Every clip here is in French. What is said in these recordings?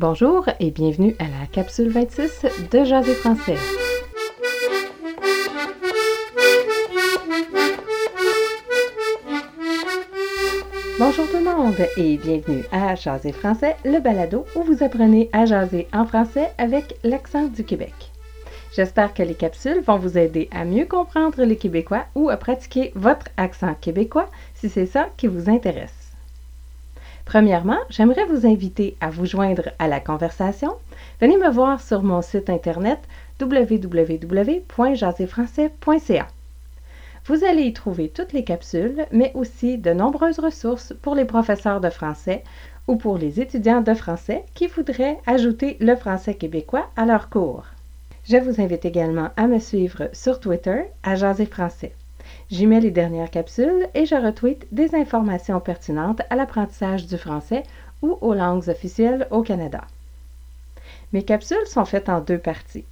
Bonjour et bienvenue à la capsule 26 de Jaser français. Bonjour tout le monde et bienvenue à Jaser français, le balado où vous apprenez à jaser en français avec l'accent du Québec. J'espère que les capsules vont vous aider à mieux comprendre les Québécois ou à pratiquer votre accent québécois si c'est ça qui vous intéresse. Premièrement, j'aimerais vous inviter à vous joindre à la conversation. Venez me voir sur mon site internet www.jaserfrançais.ca. Vous allez y trouver toutes les capsules, mais aussi de nombreuses ressources pour les professeurs de français ou pour les étudiants de français qui voudraient ajouter le français québécois à leur cours. Je vous invite également à me suivre sur Twitter à Jaser Français. J'y mets les dernières capsules et je retweet des informations pertinentes à l'apprentissage du français ou aux langues officielles au Canada. Mes capsules sont faites en deux parties.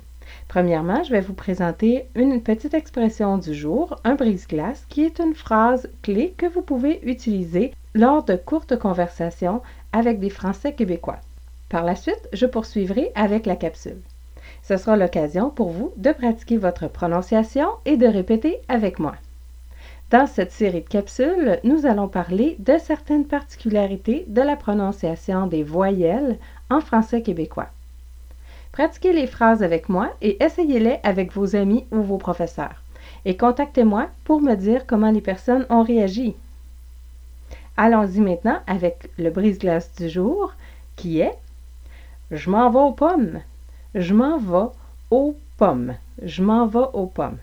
Premièrement, je vais vous présenter une petite expression du jour, un brise-glace, qui est une phrase clé que vous pouvez utiliser lors de courtes conversations avec des Français québécois. Par la suite, je poursuivrai avec la capsule. Ce sera l'occasion pour vous de pratiquer votre prononciation et de répéter avec moi. Dans cette série de capsules, nous allons parler de certaines particularités de la prononciation des voyelles en français québécois. Pratiquez les phrases avec moi et essayez-les avec vos amis ou vos professeurs. Et contactez-moi pour me dire comment les personnes ont réagi. Allons-y maintenant avec le brise-glace du jour qui est Je m'en vais aux pommes. Je m'en vais aux pommes. Je m'en vais aux pommes.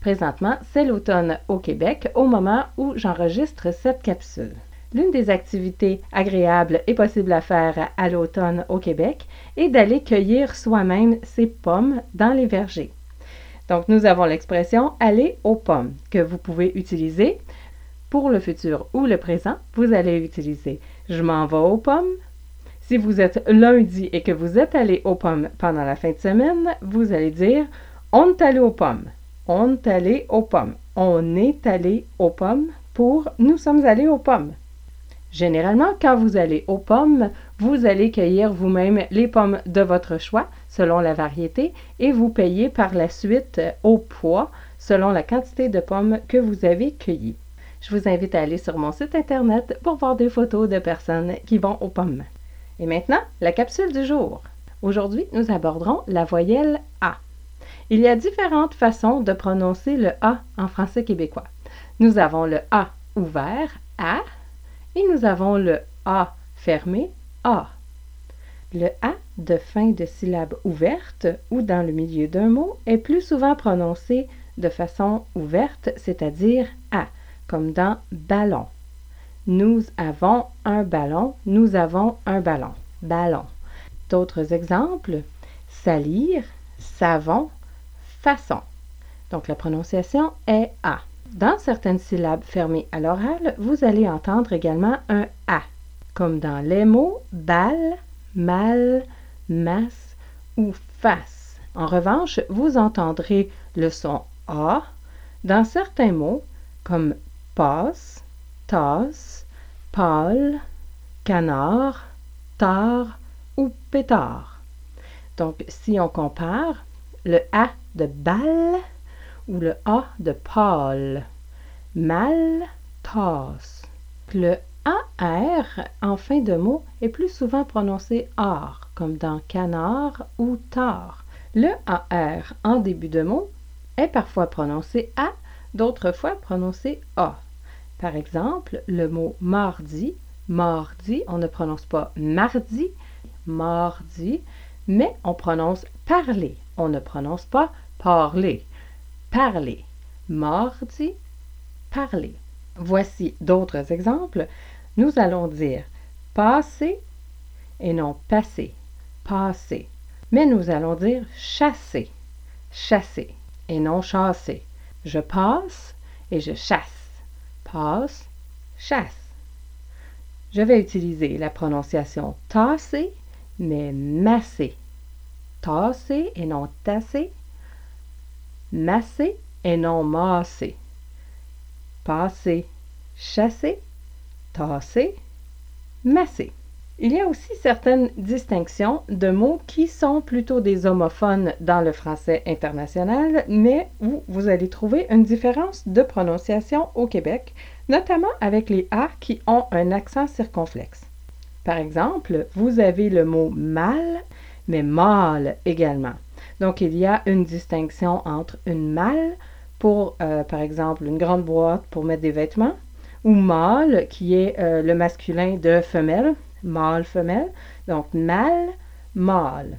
Présentement, c'est l'automne au Québec au moment où j'enregistre cette capsule. L'une des activités agréables et possibles à faire à l'automne au Québec est d'aller cueillir soi-même ses pommes dans les vergers. Donc, nous avons l'expression aller aux pommes que vous pouvez utiliser pour le futur ou le présent. Vous allez utiliser je m'en vais aux pommes. Si vous êtes lundi et que vous êtes allé aux pommes pendant la fin de semaine, vous allez dire on est allé aux pommes. On est allé aux pommes. On est allé aux pommes pour nous sommes allés aux pommes. Généralement, quand vous allez aux pommes, vous allez cueillir vous-même les pommes de votre choix selon la variété et vous payez par la suite au poids selon la quantité de pommes que vous avez cueillies. Je vous invite à aller sur mon site internet pour voir des photos de personnes qui vont aux pommes. Et maintenant, la capsule du jour. Aujourd'hui, nous aborderons la voyelle A. Il y a différentes façons de prononcer le A en français québécois. Nous avons le A ouvert, A, et nous avons le A fermé, A. Le A de fin de syllabe ouverte ou dans le milieu d'un mot est plus souvent prononcé de façon ouverte, c'est-à-dire A, comme dans ballon. Nous avons un ballon, nous avons un ballon, ballon. D'autres exemples, salir, savon, façon. Donc la prononciation est A. Dans certaines syllabes fermées à l'oral, vous allez entendre également un A, comme dans les mots balle, mal, masse ou face. En revanche, vous entendrez le son A dans certains mots comme passe, tasse, pâle, canard, tard ou pétard. Donc, si on compare, le A de balle ou le A de pâle. Mal, tasse. Le AR en fin de mot est plus souvent prononcé AR, comme dans canard ou tard. Le AR en début de mot est parfois prononcé A, d'autres fois prononcé A. Par exemple, le mot mardi, mardi, on ne prononce pas mardi, mardi, mais on prononce parler. On ne prononce pas parler. Parler. Mardi, parler. Voici d'autres exemples. Nous allons dire passer et non passer. Passer. Mais nous allons dire chasser. Chasser et non chasser. Je passe et je chasse. Passe, chasse. Je vais utiliser la prononciation tasser, mais masser. Tasser et non tasser masser et non masser. Passer, chasser, tasser, masser. Il y a aussi certaines distinctions de mots qui sont plutôt des homophones dans le français international, mais où vous allez trouver une différence de prononciation au Québec, notamment avec les A qui ont un accent circonflexe. Par exemple, vous avez le mot mal, mais mâle également. Donc, il y a une distinction entre une malle pour, euh, par exemple, une grande boîte pour mettre des vêtements, ou mâle, qui est euh, le masculin de femelle, mâle-femelle. Donc, mâle, mâle.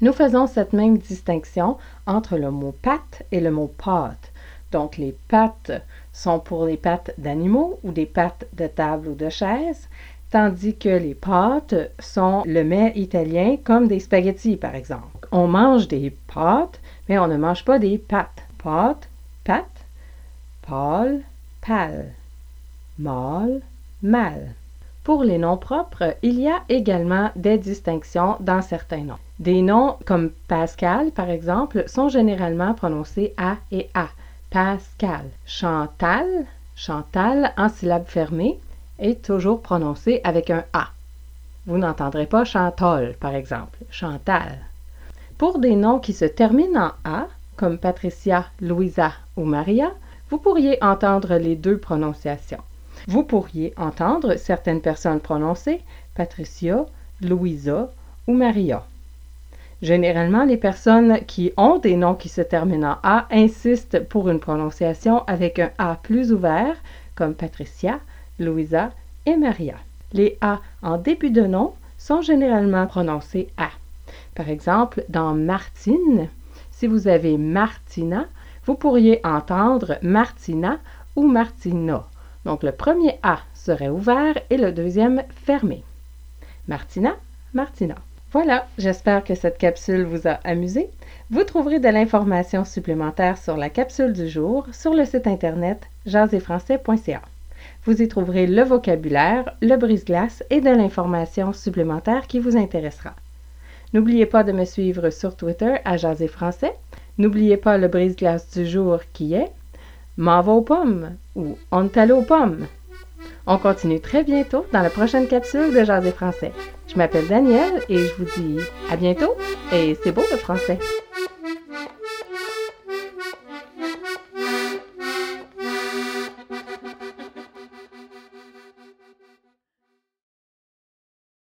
Nous faisons cette même distinction entre le mot patte et le mot pâte. Donc, les pattes sont pour les pattes d'animaux ou des pattes de table ou de chaise, tandis que les pâtes sont le mets italien comme des spaghettis, par exemple. On mange des pâtes, mais on ne mange pas des pâtes. Pâte, pâte, pâle, pâle, mâle, mâle. Pour les noms propres, il y a également des distinctions dans certains noms. Des noms comme Pascal, par exemple, sont généralement prononcés A et A. Pascal. Chantal, Chantal en syllabe fermée, est toujours prononcé avec un A. Vous n'entendrez pas Chantol, par exemple, Chantal. Pour des noms qui se terminent en A, comme Patricia, Louisa ou Maria, vous pourriez entendre les deux prononciations. Vous pourriez entendre certaines personnes prononcer Patricia, Louisa ou Maria. Généralement, les personnes qui ont des noms qui se terminent en A insistent pour une prononciation avec un A plus ouvert, comme Patricia, Louisa et Maria. Les A en début de nom sont généralement prononcés A. Par exemple, dans Martine, si vous avez Martina, vous pourriez entendre Martina ou Martina. Donc le premier A serait ouvert et le deuxième fermé. Martina, Martina. Voilà, j'espère que cette capsule vous a amusé. Vous trouverez de l'information supplémentaire sur la capsule du jour sur le site internet jaséfrançais.ca. Vous y trouverez le vocabulaire, le brise-glace et de l'information supplémentaire qui vous intéressera. N'oubliez pas de me suivre sur Twitter à Jaser Français. N'oubliez pas le brise-glace du jour qui est M'en va aux pommes ou On aux pommes. On continue très bientôt dans la prochaine capsule de Jaser Français. Je m'appelle Danielle et je vous dis à bientôt et c'est beau le français.